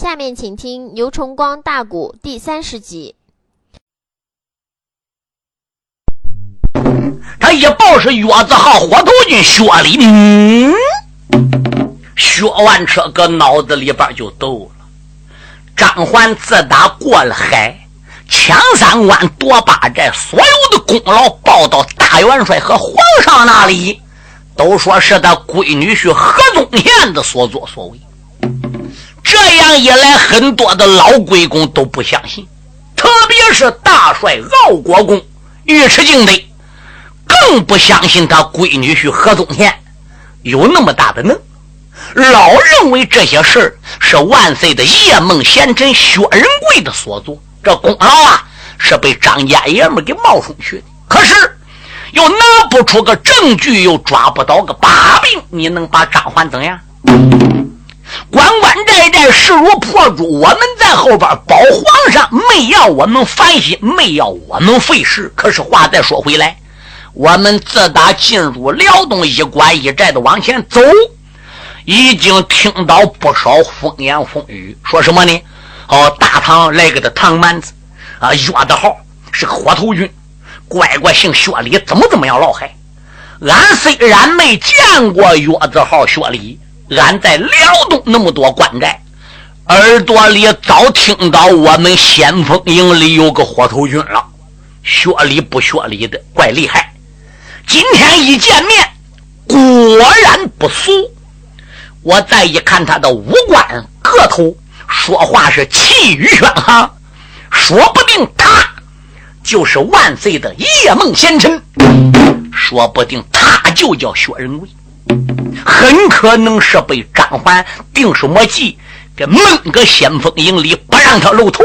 下面请听牛崇光大鼓第三十集。他一报是月子号火头军薛礼，嗯，薛万车搁脑子里边就抖了。张环自打过了海，抢三关夺八寨，所有的功劳报到大元帅和皇上那里，都说是他闺女婿何宗宪的所作所为。这样一来，很多的老鬼公都不相信，特别是大帅傲国公尉迟敬德。更不相信他闺女婿何宗宪有那么大的能，老认为这些事儿是万岁的夜梦贤臣薛仁贵的所作，这功劳啊是被张家爷们给冒充去的。可是又拿不出个证据，又抓不到个把柄，你能把张环怎样？关关寨寨势如破竹，我们在后边保皇上，没要我们烦心，没要我们费事。可是话再说回来。我们自打进入辽东一关一寨的往前走，已经听到不少风言风语，说什么呢？哦，大唐来个的唐蛮子啊，岳德号是个火头军，乖乖姓薛礼，怎么怎么样老害。俺虽然没见过岳字号薛礼，俺在辽东那么多关寨，耳朵里早听到我们先锋营里有个火头军了。学礼不学礼的，怪厉害。今天一见面，果然不俗。我再一看他的五官个头，说话是气宇轩昂，说不定他就是万岁的叶梦贤臣，说不定他就叫薛仁贵，很可能是被张环定什么计，给闷个先锋营里，不让他露头，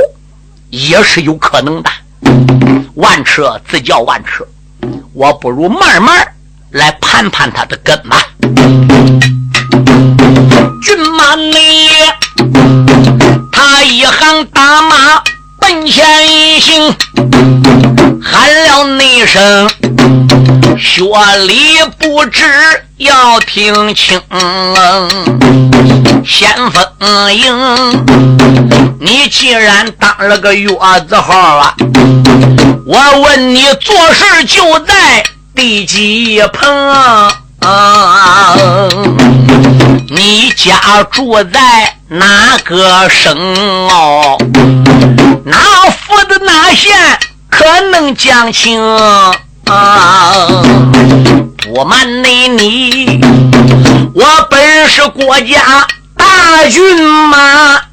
也是有可能的。万车自叫万车。我不如慢慢来盘盘他的根吧。骏马里，他一行大马奔前行，喊了那声：“学礼不知要听清，先锋营，你既然当了个月字号啊！”我问你，做事就在第几棚？你家住在哪个省哦？哪府的哪县？可能讲清？不瞒你，你我本是国家大军马。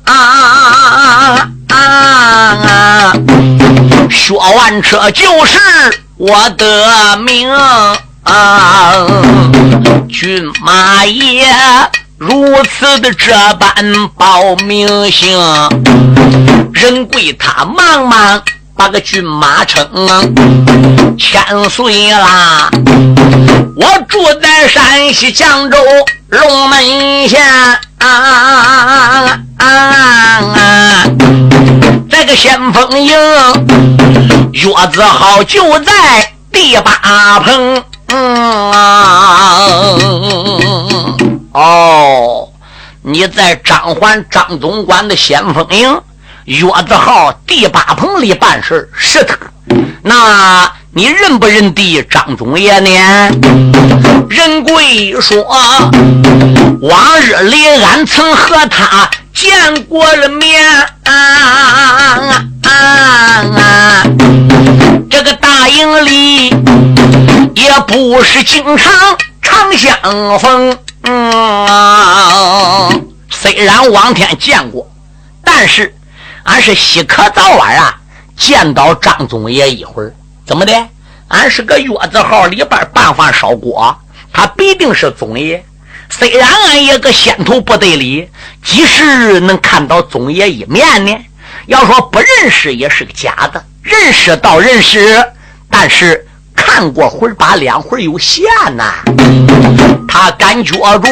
啊啊啊薛万车就是我的名，军马爷如此的这般报名姓，人贵他忙忙把个军马称千岁啦。我住在山西绛州龙门县。啊啊啊这个先锋营，月字号就在第八棚。嗯哦，你在张环张总管的先锋营，月字号第八棚里办事是他。那你认不认得张总爷呢？仁贵说，往日里俺曾和他。见过了面，这个大营里也不是经常常相逢。虽然往天见过，但是俺是稀可早晚啊见到张总爷一会儿。怎么的？俺是个月字号里边办饭烧锅，他必定是总爷。虽然俺也个先头部队里，即使能看到总爷一面呢，要说不认识也是个假的，认识倒认识，但是看过会把两会有限呐。他感觉着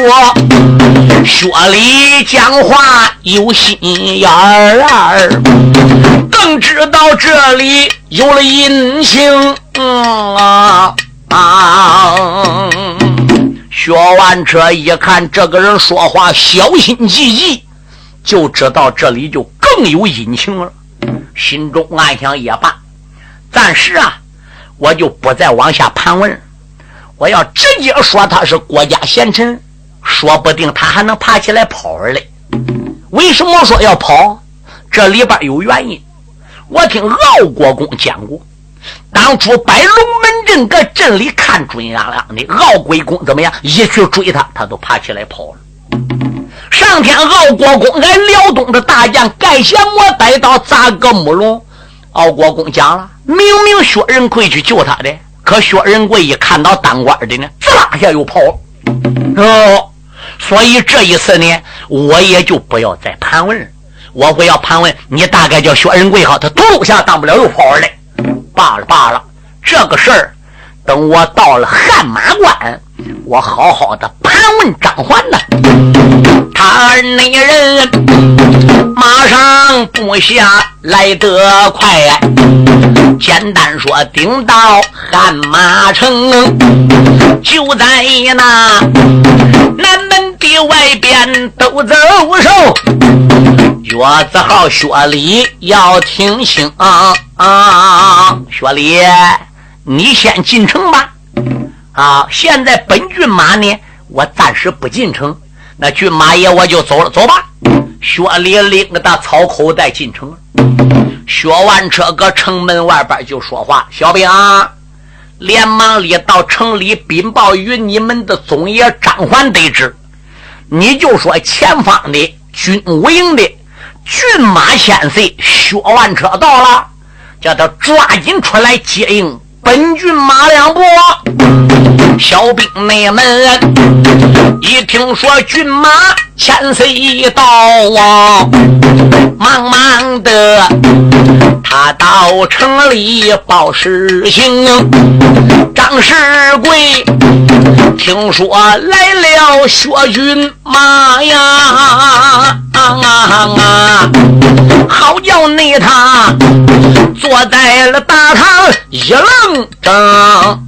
薛礼讲话有心眼儿，更知道这里有了隐情啊啊！薛万车一看这个人说话小心翼翼，就知道这里就更有隐情了。心中暗想：也罢，暂时啊，我就不再往下盘问。我要直接说他是国家贤臣，说不定他还能爬起来跑儿来。为什么说要跑？这里边有原因。我听敖国公讲过，当初摆龙门阵搁镇里看准阳亮的敖鬼公怎么样？一去追他，他都爬起来跑了。上天敖国公俺辽东的大将盖贤魔带刀砸个木龙，敖国公讲了，明明薛仁贵去救他的，可薛仁贵一看到当官的呢，滋啦下又跑了哦，所以这一次呢，我也就不要再盘问了。我不要盘问你，大概叫薛仁贵好，他独路下当不了又跑来，罢了罢了，这个事儿等我到了汗马关，我好好的盘问张环呢。他那人马上部下来得快，简单说顶到汗马城，就在那南门的外边都走手。月子号薛礼要听清啊啊！薛礼，你先进城吧。啊，现在本骏马呢，我暂时不进城。那骏马爷我就走了，走吧。薛礼拎个大草口袋进城了。薛万车搁城门外边就说话：“小兵，连忙里到城里禀报与你们的总爷张环得知，你就说前方的军武营的。”骏马千岁薛万车到了，叫他抓紧出来接应本郡马两步。兵内门一听说军马千岁到啊，忙忙的他到城里报事情。张世贵听说来了薛军马呀。啊啊！好叫你他坐在了大堂一愣怔。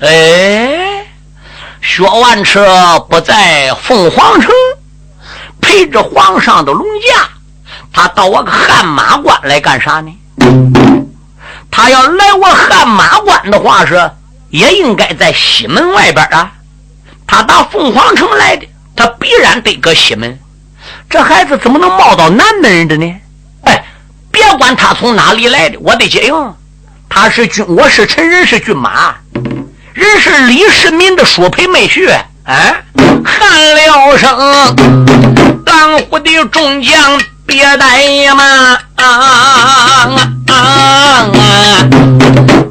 哎，薛万车不在凤凰城，陪着皇上的龙驾，他到我个汗马关来干啥呢？他要来我汗马关的话，是也应该在西门外边啊。他打凤凰城来的。他必然得搁西门，这孩子怎么能冒到南门的呢？哎，别管他从哪里来的，我得接应。他是军，我是臣，人是骏马，人是李世民的叔陪妹婿。哎，喊了声，当户的众将别怠慢，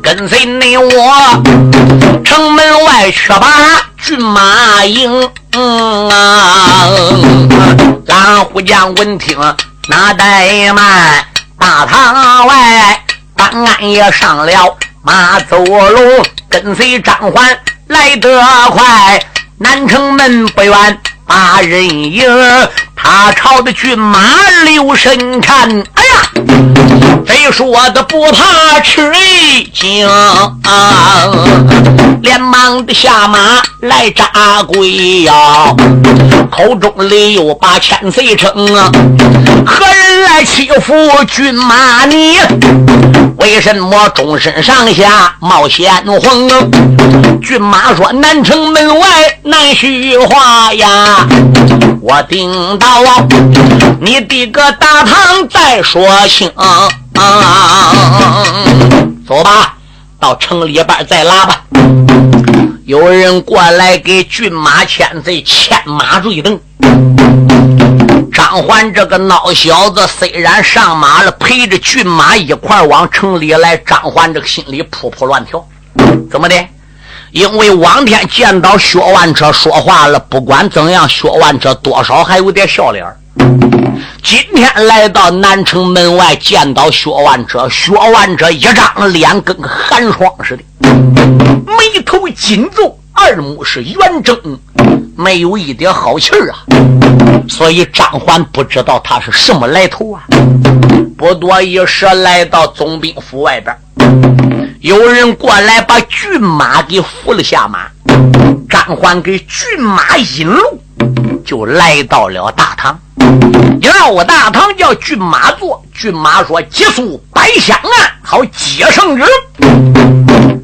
跟随你我城门外去把骏马迎。嗯啊！蓝虎将闻听那怠慢，大堂外办案也上了马走龙，跟随张环来得快，南城门不远把人迎。他朝的骏马留神看，哎呀，非说的不怕吃一惊啊，连忙的下马来扎跪呀，口中里又把千岁称啊，何人来欺负骏马你？为什么终身上下冒险红？骏马说南城门外难虚话呀，我听到。你的个大堂再说清，走吧，到城里边再拉吧。有人过来给骏马千岁牵马坠镫。张环这个孬小子虽然上马了，陪着骏马一块往城里来，张环这个心里扑扑乱跳。怎么的？因为往天见到薛万车说话了，不管怎样，薛万车多少还有点笑脸今天来到南城门外，见到薛万车，薛万车一张脸跟寒霜似的，眉头紧皱，二目是圆睁，没有一点好气儿啊。所以张环不知道他是什么来头啊。不多一时，来到总兵府外边。有人过来把骏马给扶了下马，张欢给骏马引路，就来到了大堂。要大堂叫骏马坐，骏马说：“急速摆香案，好接圣旨。”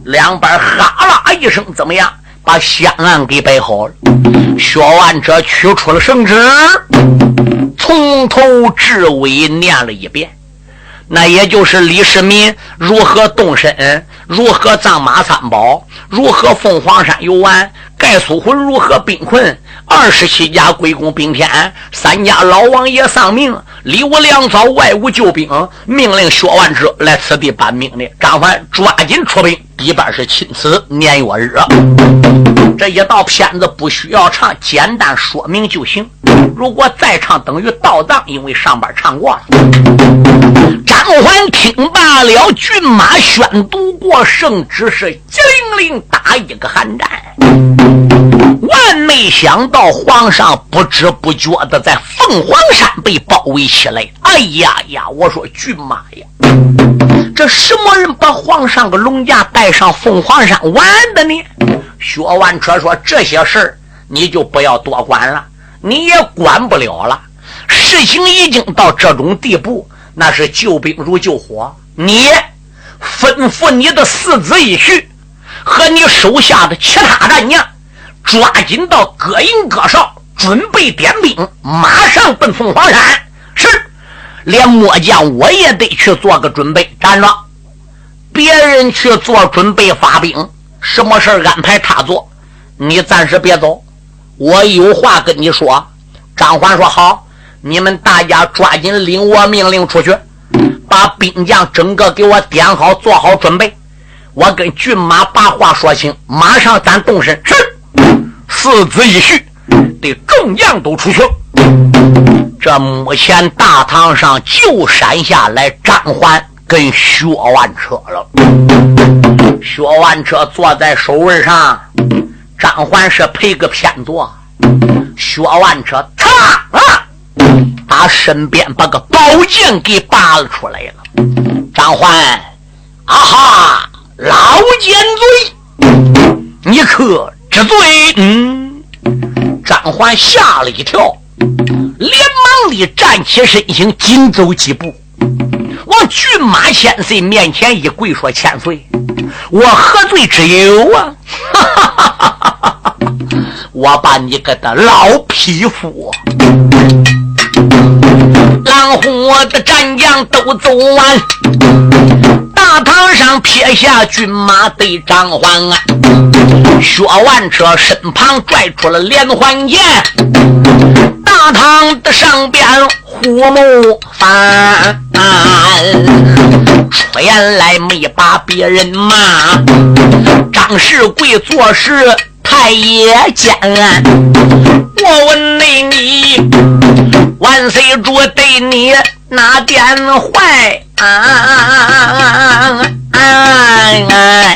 两边哈啦一声，怎么样？把香案给摆好了。薛完者取出了圣旨，从头至尾念了一遍。那也就是李世民如何动身，如何葬马三宝，如何凤凰山游玩，盖苏魂如何兵困，二十七家归公兵天，三家老王爷丧命，里无粮草，外无救兵，命令薛万之来此地搬命令。张环抓紧出兵，一半是钦此年月日。这一道片子不需要唱，简单说明就行。如果再唱，等于倒藏，因为上边唱过了。张环听罢了，骏马宣读过圣旨，是机灵灵打一个寒战。万没想到，皇上不知不觉的在凤凰山被包围起来。哎呀呀！我说骏马呀，这什么人把皇上个龙驾带上凤凰山玩的呢？薛万车说：“这些事儿你就不要多管了，你也管不了了。事情已经到这种地步，那是救兵如救火。你吩咐你的四子一婿和你手下的其他战将，抓紧到各营各哨，准备点兵，马上奔凤凰山。是，连末将我也得去做个准备。站着，别人去做准备发兵。”什么事安排他做，你暂时别走，我有话跟你说。张环说：“好，你们大家抓紧领我命令出去，把兵将整个给我点好，做好准备。我跟骏马把话说清，马上咱动身。是，四子一婿的众将都出去。这目前大堂上就闪下来张环跟薛万车了。”薛万车坐在首位上，张环是配个偏坐。薛万车嚓啊，把身边把个宝剑给拔了出来了。张环，啊哈，老奸贼，你可知罪？嗯，张环吓了一跳，连忙的站起身形，紧走几步。往骏马千岁面前一跪，说：“千岁，我何罪之有啊？我把你个的老匹夫，狼虎的战将都走完，大堂上撇下骏马对张环啊，薛万车身旁拽出了连环剑，大堂的上边。”虎目翻，出言来没把别人骂。张世贵做事太也奸，我问你，你万岁主对你哪点坏？啊啊啊啊啊啊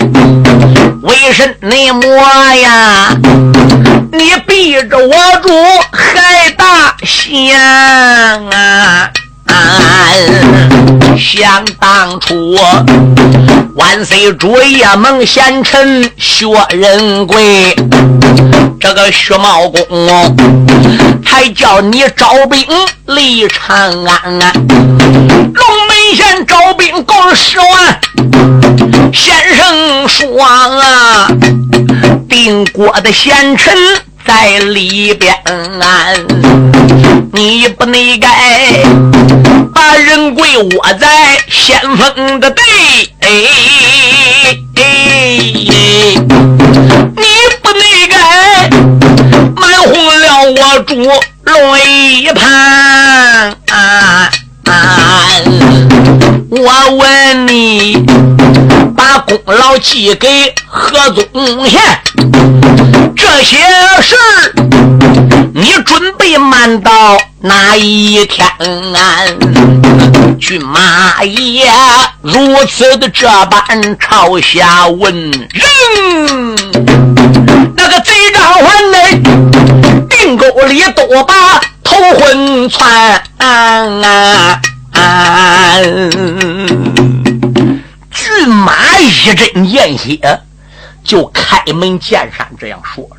为什么呀？你逼着我主害大仙啊！想当初，万岁主也蒙贤臣薛仁贵，这个薛茂公还叫你招兵离长安啊。龙门县招兵够十万，先生说啊，定国的贤臣。在里边，你不内该把人贵窝在先锋的队，你不内该满红了我主龙一盘。我问你，把功劳寄给何宗宪？这些事你准备瞒到哪一天？骏马爷如此的这般朝下问人，那个贼张环嘞定沟里都把头昏窜。骏马一阵见血。就开门见山这样说了：“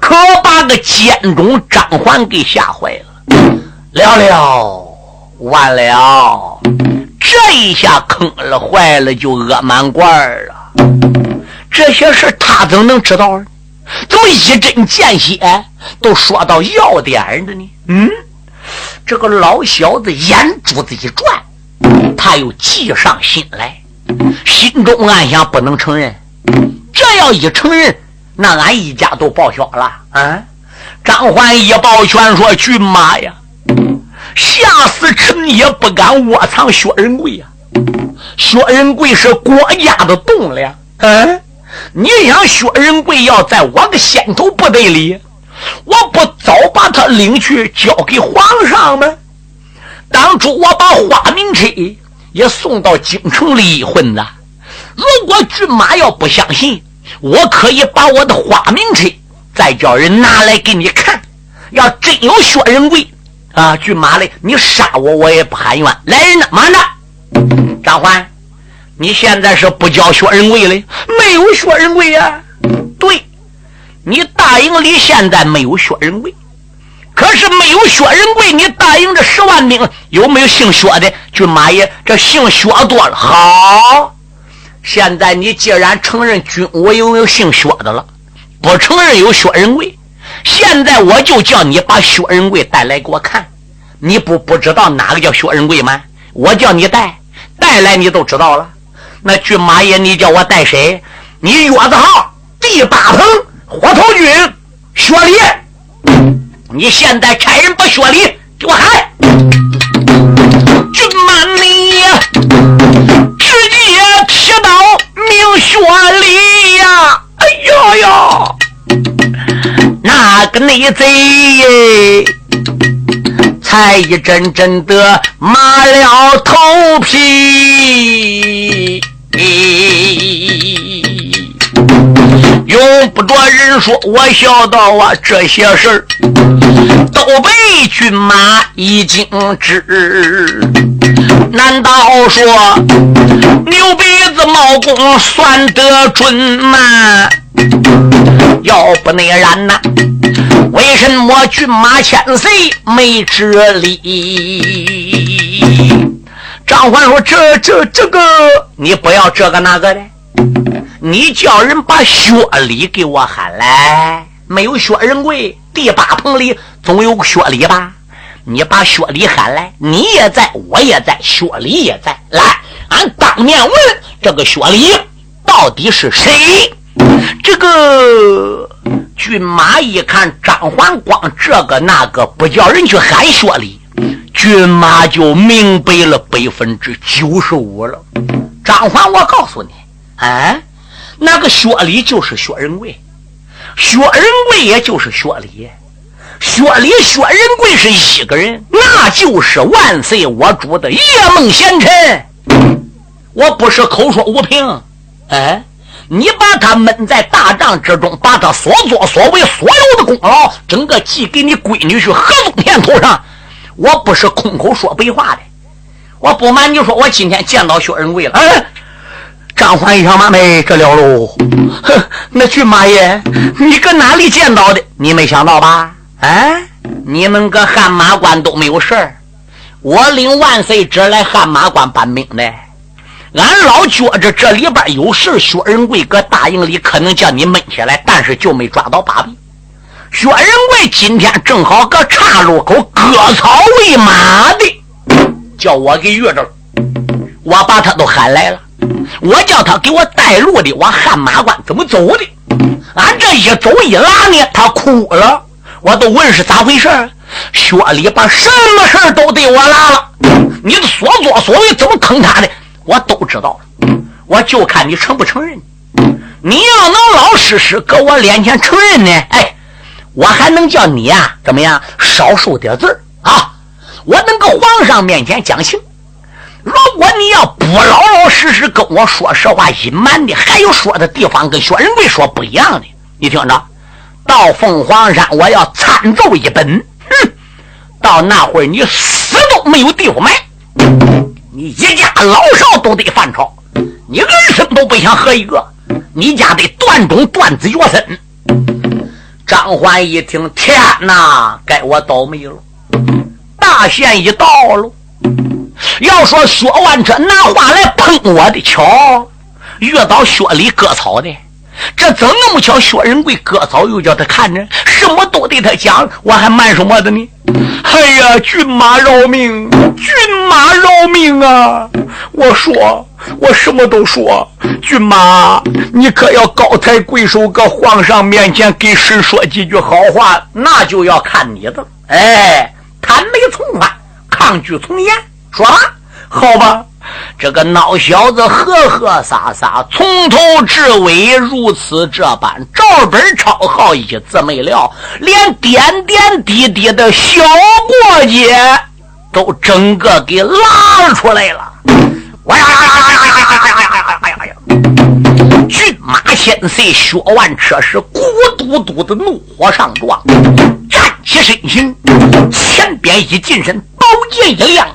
可把个监中张环给吓坏了。了了，完了！这一下坑了，坏了，就饿满罐了。这些事他怎么能知道呢？怎么一针见血都说到要点的呢？嗯，这个老小子眼珠子一转，他又计上心来，心中暗想：不能承认。这要一承认，那俺一家都报销了。啊！张焕一抱拳说：“骏马呀！”吓死臣也不敢窝藏薛仁贵呀！薛仁贵是国家的栋梁，嗯，你想薛仁贵要在我个先头部队里，我不早把他领去交给皇上吗？当初我把花名车也送到京城里一混子，如果骏马要不相信，我可以把我的花名车再叫人拿来给你看。要真有薛仁贵。啊，骏马嘞！你杀我，我也不喊冤。来人呐，慢着！张环，你现在是不叫薛仁贵嘞？没有薛仁贵呀。对，你大营里现在没有薛仁贵，可是没有薛仁贵，你大营这十万兵有没有姓薛的？军马爷，这姓薛多了。好，现在你既然承认军我有有姓薛的了，不承认有薛仁贵。现在我就叫你把薛仁贵带来给我看，你不不知道哪个叫薛仁贵吗？我叫你带，带来你都知道了。那军马爷，你叫我带谁？你月子号第八棚火头军薛礼，你现在差人把薛礼给我喊。骏马你直接提到明薛礼呀！哎呦呦！那个内贼才一阵阵的麻了头皮，用不着人说，我笑道啊，这些事儿都被军马已经知。难道说牛鼻子毛公算得准吗？要不那然呐？为什么骏马千岁没知礼？张欢说：“这这这个，你不要这个那个的，你叫人把薛礼给我喊来。没有薛仁贵，第八棚里总有个薛礼吧？你把薛礼喊来，你也在，我也在，薛礼也在。来，俺当面问这个薛礼到底是谁？”这个骏马一看张环光这个那个不叫人去喊薛礼，骏马就明白了百分之九十五了。张环，我告诉你，哎，那个薛礼就是薛仁贵，薛仁贵也就是薛礼，薛礼薛仁贵是一个人，那就是万岁我主的夜梦贤臣。我不是口说无凭，哎。你把他闷在大帐之中，把他所作所为所有的功劳，整个寄给你闺女去何宗田头上。我不是空口说白话的，我不瞒你说，我今天见到薛仁贵了。哎，张欢一想，妈没这了喽。哼，那骏马爷，你搁哪里见到的？你没想到吧？哎，你们搁汉马关都没有事儿，我领万岁旨来汉马关搬兵的。俺老觉着这里边有事，薛仁贵搁大营里可能叫你闷起来，但是就没抓到把柄。薛仁贵今天正好搁岔路口割草喂马的，叫我给遇着了，我把他都喊来了，我叫他给我带路的，往汗马关怎么走的？俺这一走一拉呢，他哭了，我都问是咋回事薛礼把什么事都对我拉了，你的所作所为怎么坑他的？我都知道，我就看你承不承认。你要能老实实搁我脸前承认呢，哎，我还能叫你呀怎么样少受点罪啊？我能搁皇上面前讲情。如果你要不老老实实跟我说实话，隐瞒的，还有说的地方跟薛仁贵说不一样的，你听着，到凤凰山我要参奏一本，哼，到那会儿你死都没有地方埋。你一家老少都得犯朝，你儿孙都不想合一个，你家得断种断子绝孙。张环一听，天哪，该我倒霉了！大限已到了。要说薛万车拿话来喷我的，巧遇到薛礼割草的，这怎那么巧？薛仁贵割草又叫他看着，什么都对他讲，我还慢什么的呢？哎呀，骏马饶命，骏马饶命啊！我说，我什么都说，骏马，你可要高抬贵手，搁皇上面前给神说几句好话，那就要看你的。哎，坦眉从宽，抗拒从严。说吧，好吧，这个孬小子呵呵撒撒，从头至尾如此这般，照本抄号一字没了，连点点滴滴的小过节都整个给拉出来了。哇呀呀呀呀呀呀呀呀呀呀呀呀！骏马千岁薛万车是咕嘟嘟的怒火上撞，站起身形，前边一近身。宝剑一亮，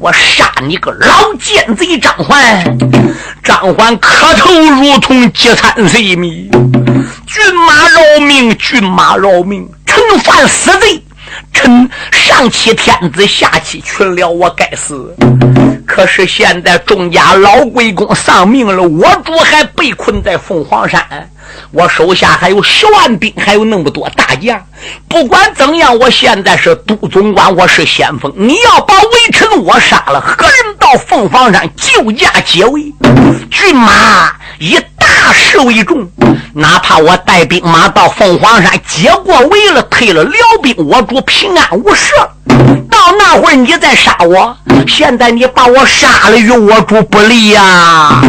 我杀你个老奸贼张环！张环磕头如同饥餐谁米？骏马饶命，骏马饶命！臣犯死罪，臣上欺天子，下欺群僚，我该死。可是现在众家老贵公丧命了，我主还被困在凤凰山。我手下还有十万兵，还有那么多大将。不管怎样，我现在是都总管，我是先锋。你要把微臣我杀了，何人凤凰山救驾解围？骏马以大事为重，哪怕我带兵马到凤凰山解过围了，退了辽兵，我主平安无事。到那会儿你再杀我，现在你把我杀了，与我主不利呀。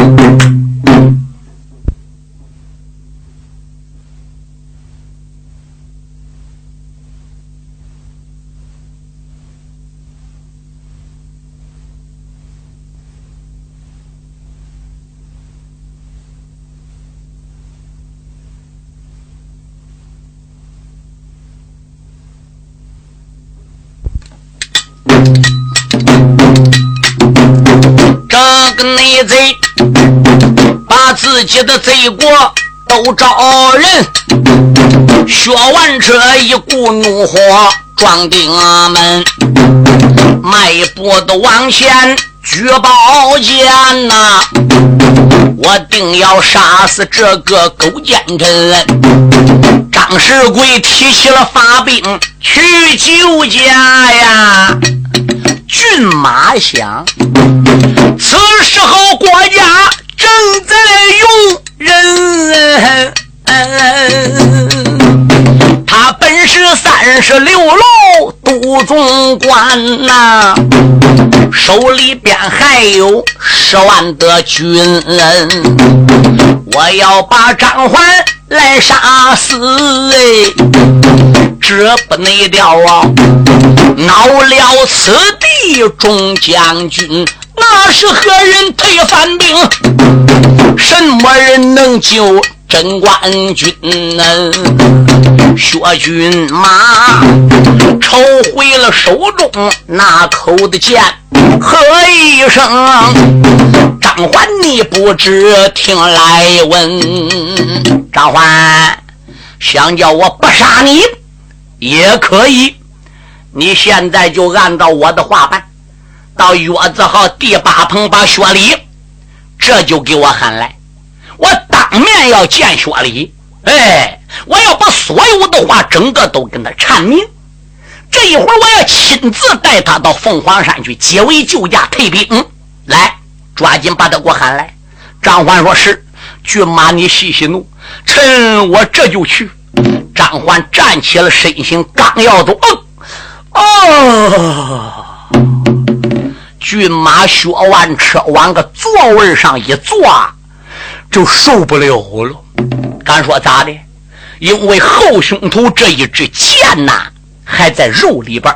内贼把自己的罪过都招人，薛完车一股怒火撞顶门，迈步都往前举宝剑呐！我定要杀死这个狗奸臣！张世贵提起了法兵去救驾呀！骏马响，此时候国家正在用人。他本是三十六路都总管呐，手里边还有十万的军人。我要把张环来杀死哎！这不内调啊！恼了此地众将军，那是何人退反兵？什么人能救贞观军呢？薛军马抽回了手中那口的剑，喝一声：“张环，你不知听来闻？张环想叫我不杀你？”也可以，你现在就按照我的话办，到月字号第八棚把薛礼，这就给我喊来，我当面要见薛礼。哎，我要把所有的话整个都跟他阐明。这一会儿我要亲自带他到凤凰山去解围救驾退兵。来，抓紧把他给我喊来。张欢说是，骏马你息息怒，臣我这就去。张环站起了身形，刚要走，哦，骏马薛万车往个座位上一坐，就受不了了。敢说咋的？因为后胸头这一支箭呐，还在肉里边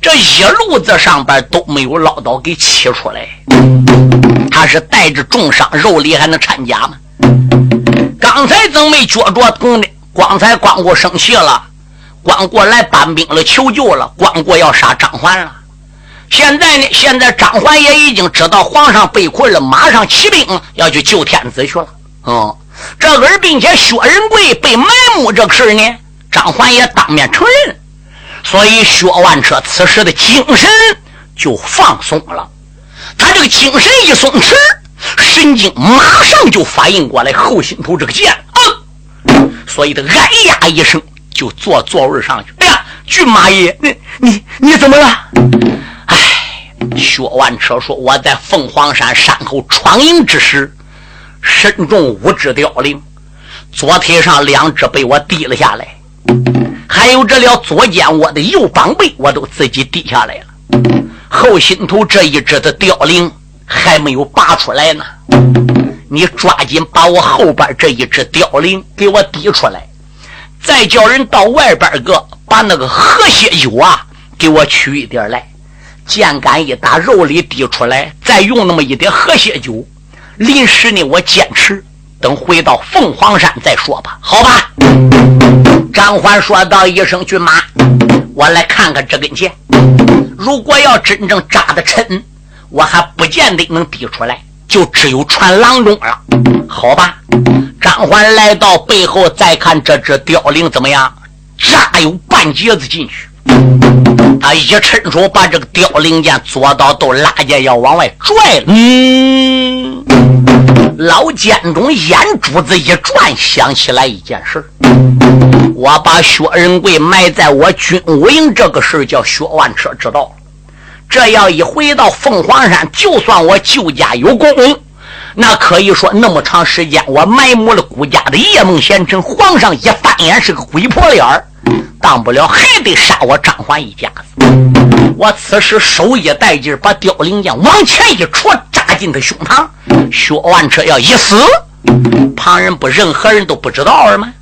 这一路子上边都没有捞到给取出来。他是带着重伤，肉里还能掺假吗？刚才怎么没觉着疼呢？光才光过生气了，光过来搬兵了，求救了，光过要杀张环了。现在呢，现在张环也已经知道皇上被困了，马上起兵要去救天子去了。哦，这而并且薛仁贵被埋没这个事呢，张环也当面承认，所以薛万车此时的精神就放松了。他这个精神一松弛，神经马上就反应过来后心头这个剑啊，所以他哎呀一声就坐座位上去。哎呀，骏马爷，你你你怎么了？哎，薛万车说我在凤凰山山口闯营之时，身中五只凋零，左腿上两只被我抵了下来，还有这了左肩我的右膀背我都自己抵下来了。后心头这一只的凋零还没有拔出来呢，你抓紧把我后边这一只凋零给我抵出来，再叫人到外边个把那个河蟹酒啊给我取一点来，箭杆一打，肉里滴出来，再用那么一点河蟹酒。临时呢，我坚持等回到凤凰山再说吧，好吧？张欢说道一声：“骏马，我来看看这根箭。”如果要真正扎的沉，我还不见得能滴出来，就只有传郎中了。好吧，张欢来到背后再看这只凋零怎么样？扎有半截子进去。他一伸手把这个凋零剑左刀都拉下要往外拽了。嗯，老监中眼珠子一转，想起来一件事我把薛仁贵埋在我军武营这个事叫薛万车知道了。这要一回到凤凰山，就算我救家有功，那可以说那么长时间我埋没了顾家的夜梦贤臣，皇上一翻眼是个鬼婆脸儿。当不了，还得杀我张环一家子。我此时手一带劲，把凋零剑往前一戳，扎进他胸膛。薛万车要一死，旁人不，任何人都不知道了吗？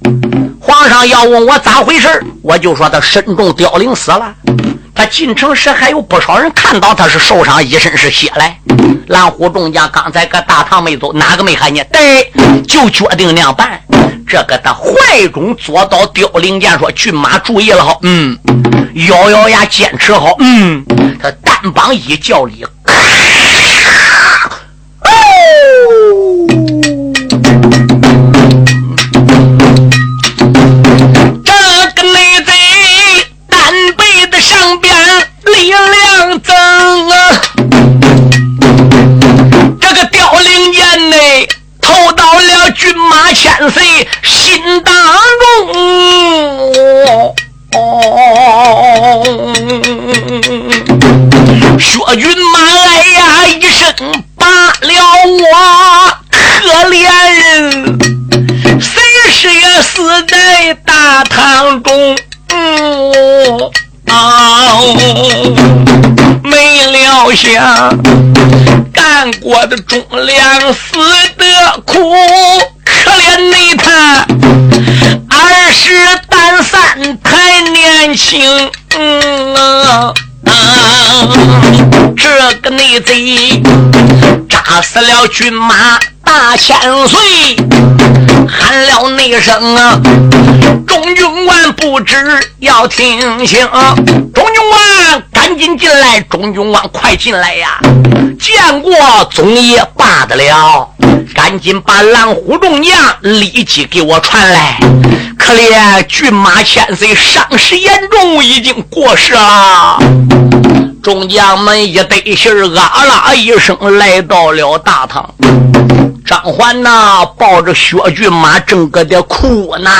皇上要问我咋回事，我就说他身中凋零死了。他进城时还有不少人看到他是受伤，一身是血来。蓝虎众将刚才搁大堂没走，哪个没看见？对，就决定那样办。这个他怀中左刀凋零剑，说：“骏马注意了好，嗯，咬咬牙坚持好，嗯。”他单膀一叫力，哦，力量死。的苦，可怜你他二十单三太年轻，嗯啊，这个内贼扎死了骏马大千岁，喊了那声啊，中军官不知要听清，中军官赶紧进来，中军官快进来呀，见过总爷罢得了。赶紧把蓝虎众将立即给我传来！可怜骏马千岁伤势严重，已经过世了。众将们一得信儿，啊啦一声来到了大堂。张环呐，抱着薛骏马正搁这哭呢。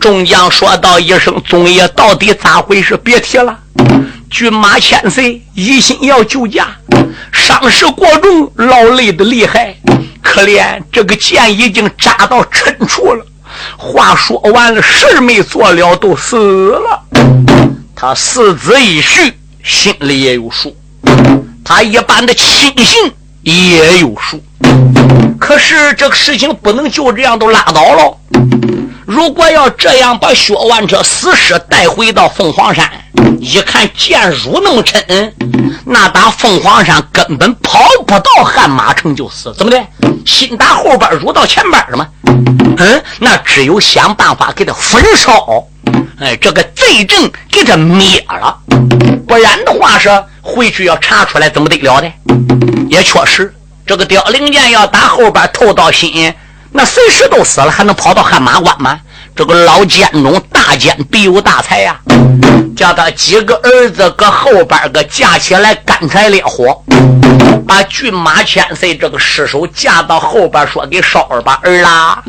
众将说道一声：“宗爷，到底咋回事？别提了。骏马千岁一心要救驾，伤势过重，劳累的厉害。”可怜这个剑已经扎到深处了。话说完了，事没做了，都死了。他四子一婿心里也有数，他一般的亲信也有数。可是这个事情不能就这样都拉倒了。如果要这样把薛万这死尸带回到凤凰山，一看剑入那么沉，那打凤凰山根本跑不到汉马城就死，怎么的？心打后边入到前边了吗？嗯，那只有想办法给他焚烧，哎，这个贼阵给他灭了，不然的话是回去要查出来怎么得了的？也确实，这个凋零剑要打后边透到心。那随时都死了，还能跑到汗马关吗？这个老奸中大奸必有大才呀，叫他几个儿子搁后边个架起来干柴烈火，把骏马千岁这个尸首架到后边，说给烧儿吧儿啦，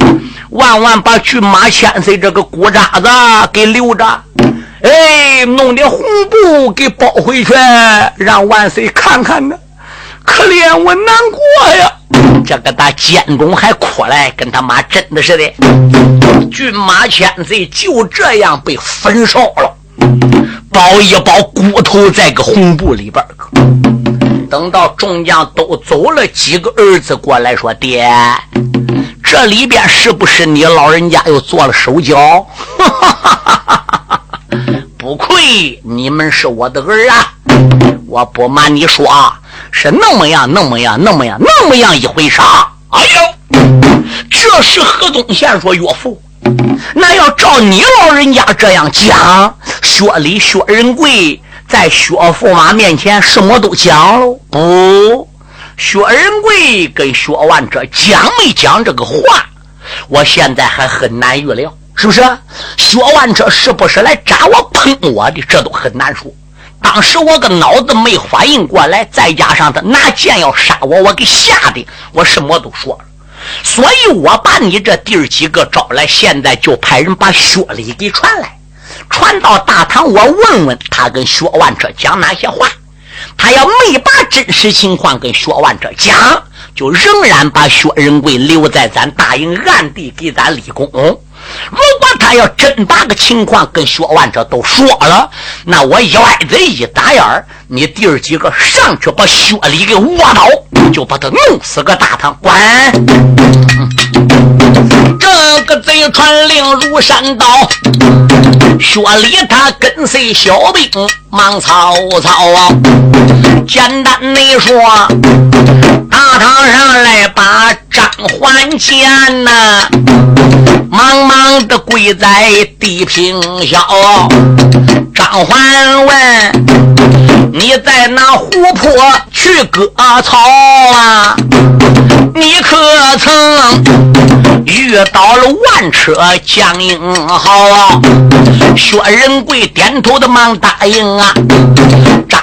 万万把骏马千岁这个骨渣子给留着，哎，弄点红布给包回去，让万岁看看呢，可怜我难过呀。这个大监中还哭来，跟他妈真的似的。骏马千岁就这样被焚烧了，包一包骨头在个红布里边等到众将都走了，几个儿子过来说：“爹，这里边是不是你老人家又做了手脚？” 不愧你们是我的儿啊！我不瞒你说啊。是那么样，那么样，那么样，那么样一回事。哎呦，这是何东贤说：“岳父，那要照你老人家这样讲，薛礼、薛仁贵在薛驸马面前什么都讲喽？不，薛仁贵跟薛万哲讲没讲这个话，我现在还很难预料，是不是？薛万哲是不是来扎我、喷我的？这都很难说。”当时我个脑子没反应过来，再加上他拿剑要杀我，我给吓的，我什么都说了。所以我把你这弟儿几个招来，现在就派人把薛礼给传来，传到大堂，我问问他跟薛万这讲哪些话。他要没把真实情况跟薛万这讲，就仍然把薛仁贵留在咱大营，暗地给咱立功。如果他要真把个情况跟薛万这都说了，那我一歪嘴一打眼儿，你弟儿几个上去把薛礼给窝倒，就把他弄死个大堂。滚！这个贼传令如山倒，薛礼他跟随小兵忙曹操啊。简单的说，大堂上来把张环见呐。忙忙的跪在地平小，张环问：“你在那湖泊去割草啊？你可曾遇到了万车将英豪？”薛仁贵点头的忙答应啊。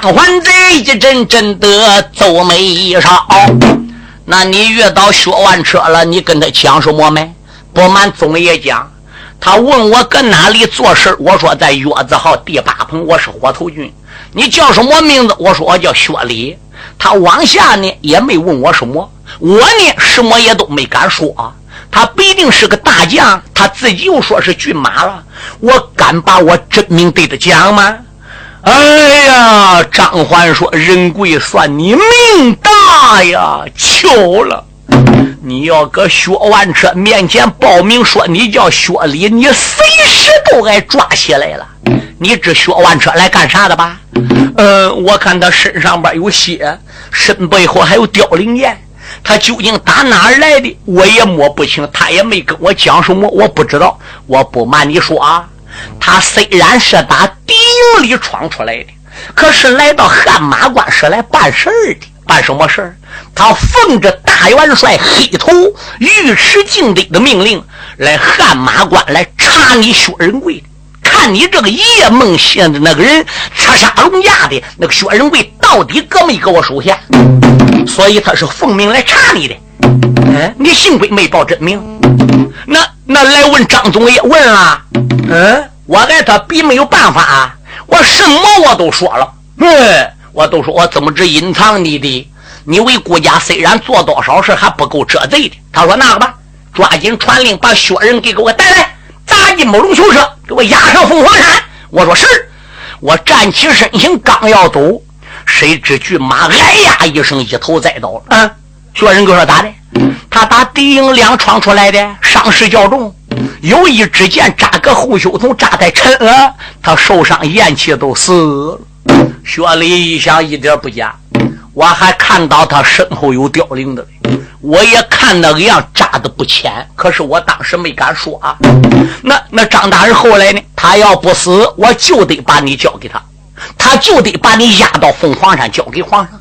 张环贼一阵阵的皱眉一梢：“那你遇到薛万车了？你跟他讲什么没？”不瞒总爷讲，他问我搁哪里做事我说在月子号第八棚，我是火头军。你叫什么名字？我说我叫薛礼。他往下呢也没问我什么，我呢什么也都没敢说。他必定是个大将，他自己又说是骏马了，我敢把我真名对他讲吗？哎呀，张环说：“仁贵算你命大呀，巧了。”你要搁薛万车面前报名说你叫薛礼，你随时都该抓起来了。你知薛万车来干啥的吧？嗯，我看他身上边有血，身背后还有凋零剑。他究竟打哪儿来的，我也摸不清。他也没跟我讲什么，我不知道。我不瞒你说啊，他虽然是打敌营里闯出来的，可是来到汉马关是来办事儿的。办什么事儿？他奉着大元帅黑头尉迟敬德的命令，来汉马关来查你薛仁贵，看你这个夜梦县的那个人刺杀龙家的那个薛仁贵到底搁没搁我手下？所以他是奉命来查你的。嗯，你幸亏没报真名。那那来问张总也问啊？嗯，我挨他比没有办法啊，我什么我都说了。嗯。我都说我怎么只隐藏你的？你为国家虽然做多少事还不够遮罪的。他说那个吧，抓紧传令，把薛仁给给我带来，砸进某龙囚车，给我押上凤凰山。我说是。我站起身形，刚要走，谁知骏马哎呀一声，一头栽倒了。嗯，薛仁给我说咋的？他打敌营两闯出来的，伤势较重，有一支箭扎个后袖筒，扎太沉了，他受伤咽气都死了。薛礼一想，一点不假，我还看到他身后有凋零的，我也看那个样扎的不浅，可是我当时没敢说啊。那那张大人后来呢？他要不死，我就得把你交给他，他就得把你押到凤凰山交给皇上。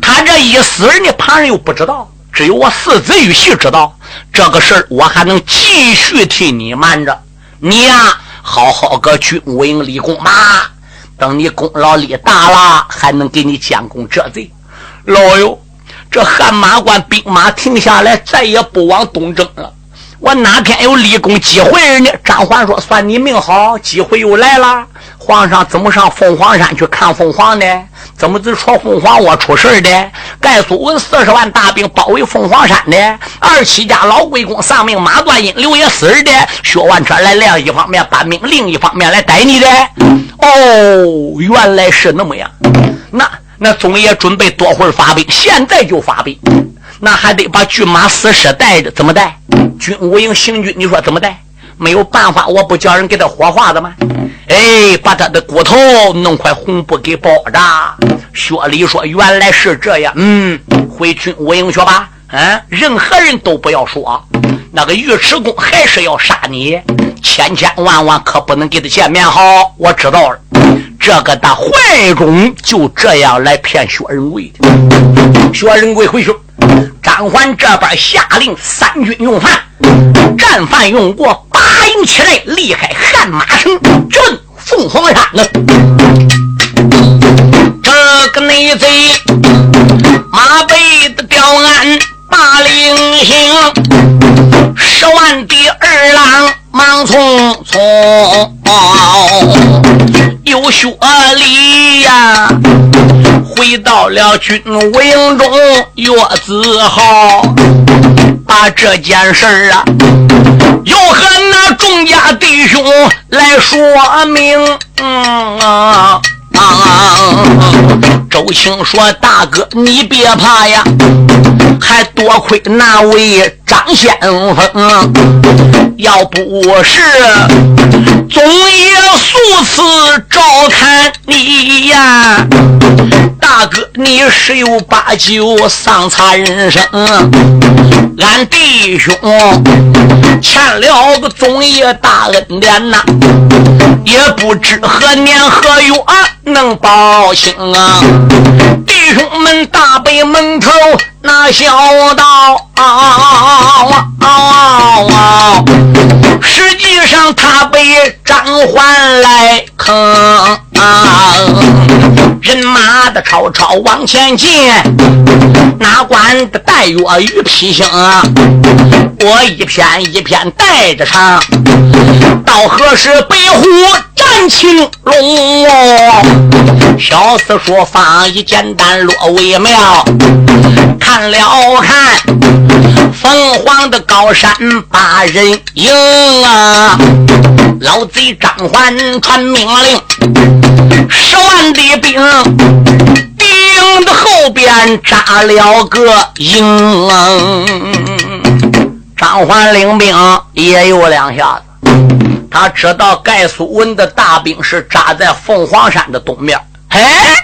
他这一死人呢，旁人又不知道，只有我四子玉玺知道这个事儿，我还能继续替你瞒着。你呀，好好个军务营立功吧。等你功劳立大了，还能给你建功折罪。老友，这汗马关兵马停下来，再也不往东征了。我哪天有立功机会呢？张环说：“算你命好，机会又来了。皇上怎么上凤凰山去看凤凰呢？怎么就说凤凰窝出事的？盖苏文四十万大兵包围凤凰山的，二七家老贵公丧命，马断英刘也死的。薛万车来了，一方面搬兵，另一方面来逮你的。哦，原来是那么样。那那总也准备多会儿发兵，现在就发兵。”那还得把骏马死尸带着，怎么带？军无营行军，你说怎么带？没有办法，我不叫人给他火化的吗？哎，把他的骨头弄块红布给包着。薛礼说：“原来是这样，嗯，回军无营去吧。嗯，任何人都不要说，那个尉迟恭还是要杀你，千千万万可不能给他见面。好，我知道了。这个大坏种就这样来骗薛仁贵的。薛仁贵回去。”张环这边下令三军用饭，战犯用过，八营起来，离开汉马城，镇凤凰山了。这个内贼马背的吊鞍把令行，十万的二郎忙匆匆，有薛礼呀。回到了军营中，岳子豪把这件事儿啊，又和那众家弟兄来说明。嗯啊啊！周青说：“大哥，你别怕呀，还多亏那位张先锋，要不是总爷数次照看你呀。”大哥，你十有八九丧残人生，俺弟兄欠了个宗爷大恩典呐，也不知何年何月能报清啊！弟兄们大北门头那小道，实际上他被张环来坑。啊人马的吵吵往前进，哪管的带月与披星，我一片一片带着上，到何时北虎战青龙？小厮说放一简单落为妙，看了看凤凰的高山把人迎啊，老贼张环传命令。十万的兵，兵的后边扎了个营。张环领兵也有两下子，他知道盖苏文的大兵是扎在凤凰山的东面。哎，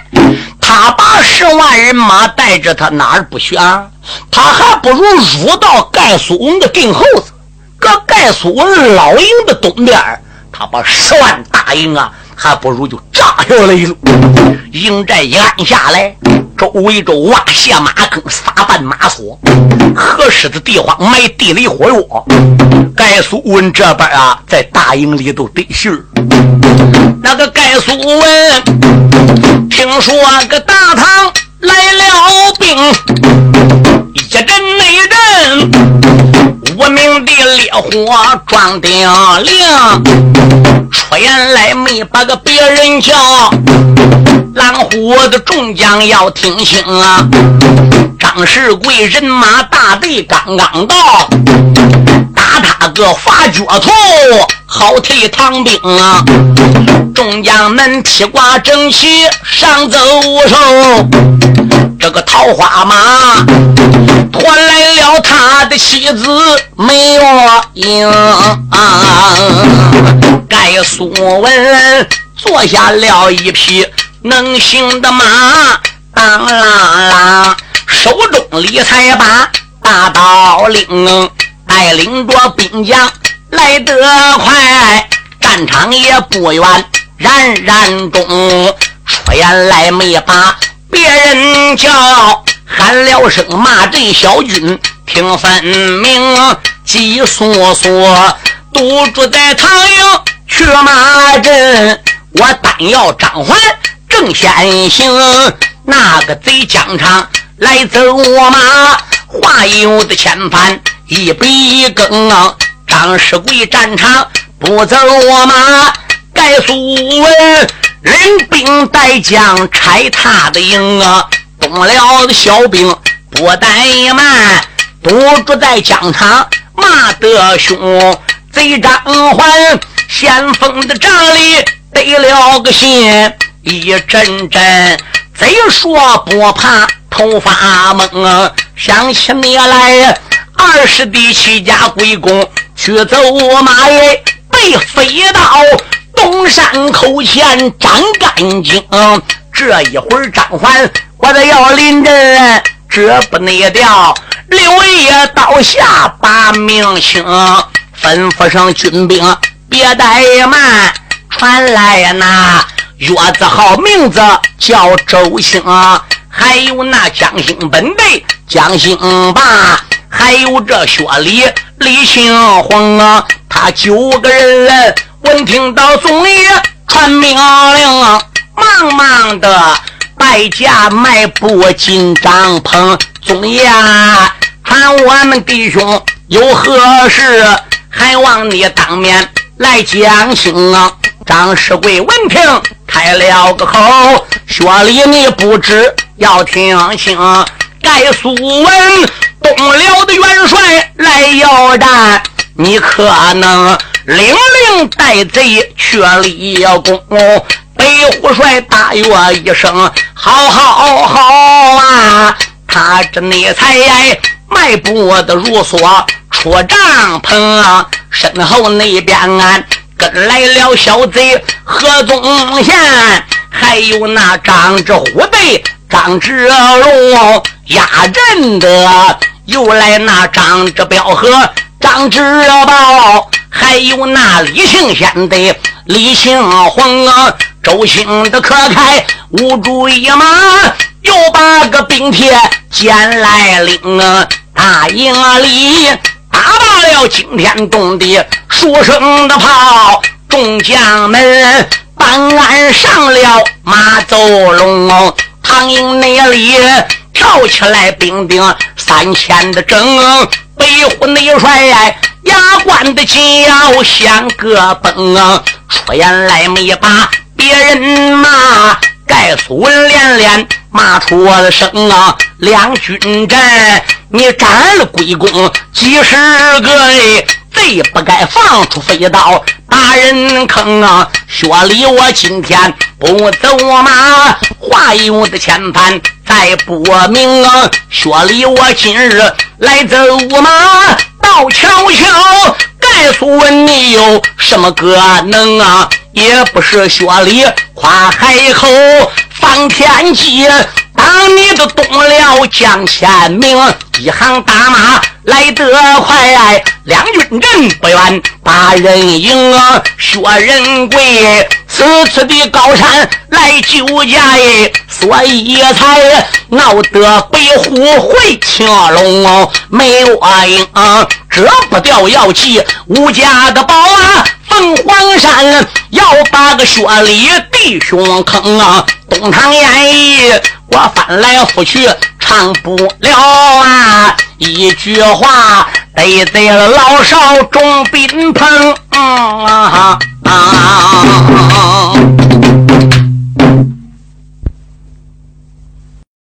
他把十万人马带着，他哪儿不选？他还不如入到盖苏文的阵后子，搁盖苏文老营的东边，他把十万大营啊。还不如就炸下来一路，营寨一按下来，周围都挖下马坑，撒绊马索，合适的地方埋地雷火药。盖苏文这边啊，在大营里头得信儿。那个盖苏文听说个大唐来了兵，一阵内阵。无名的烈火撞顶亮，出言来没把个别人叫。蓝虎的众将要听清啊！张世贵人马大队刚刚到，打他个发脚头，好替唐兵啊！众将们披挂整齐上走手，这个桃花马拖来了他的妻子梅若英，盖苏文坐下了一匹。能行的马，当啷啷，手中理财把大刀领，带领着兵将来得快，战场也不远，冉冉中，出言来没把别人叫，喊了声马阵小军听分明，急索索堵住在唐营去马阵，我单要张环正先行，那个贼疆场来走我马，话有的牵绊一笔一更，张世贵战场不走我马，盖苏文领兵带将拆他的营啊，动了的小兵不怠慢，堵住在疆场骂得凶。贼张环先锋的帐里得了个信，一阵阵贼说不怕头发懵。想起你来，二十弟齐家归公去走马耶，被飞刀东山口前斩干净。这一会儿张环我的要临阵，这不内掉，六爷刀下把命清。吩咐上军兵别怠慢，传来那月字号名字叫周兴，还有那江兴本队江兴霸，还有这薛礼李兴红啊，他九个人闻听到总爷传命令，忙忙的败驾迈步进帐篷。总爷传我们弟兄有何事？还望你当面来讲清啊！张世贵闻听开了个口，说里你不知要听清。盖苏文东辽的元帅来要战，你可能领令带贼去立功？北虎帅大约一声：好好好啊！他这内才迈步的如梭。出帐篷，身后那边啊跟来了小贼何宗宪，还有那张之虎背张之龙压阵的，又来那张之彪和张之宝，还有那李姓贤的李姓红啊，周兴的可开五竹一马，又把个兵帖捡来领啊，大营里。打罢了惊天动地数声的炮，众将们办案上了马走龙，唐营内里跳起来兵丁三千的整，北虎内帅牙关的脚像个崩，出言来没把别人骂，盖苏文连连骂出了声啊，两军阵。你斩了龟公几十个哎，贼不该放出飞刀把人坑啊！薛礼，我今天不走马，话有的牵绊还不明啊！薛礼，我今日来走马，道悄悄，盖苏问你有什么可能啊？也不是薛礼夸海口放天机。当你的东辽将先明，一行大马来得快，两军阵不远把人迎啊！薛仁贵，此次的高山来救驾哎，所以才闹得北虎回青龙没我应，这不掉要气吴家的宝啊！凤凰山要把个薛礼弟兄坑啊！东堂演义。我翻来覆去唱不了啊！一句话得罪了老少众宾朋。啊啊啊！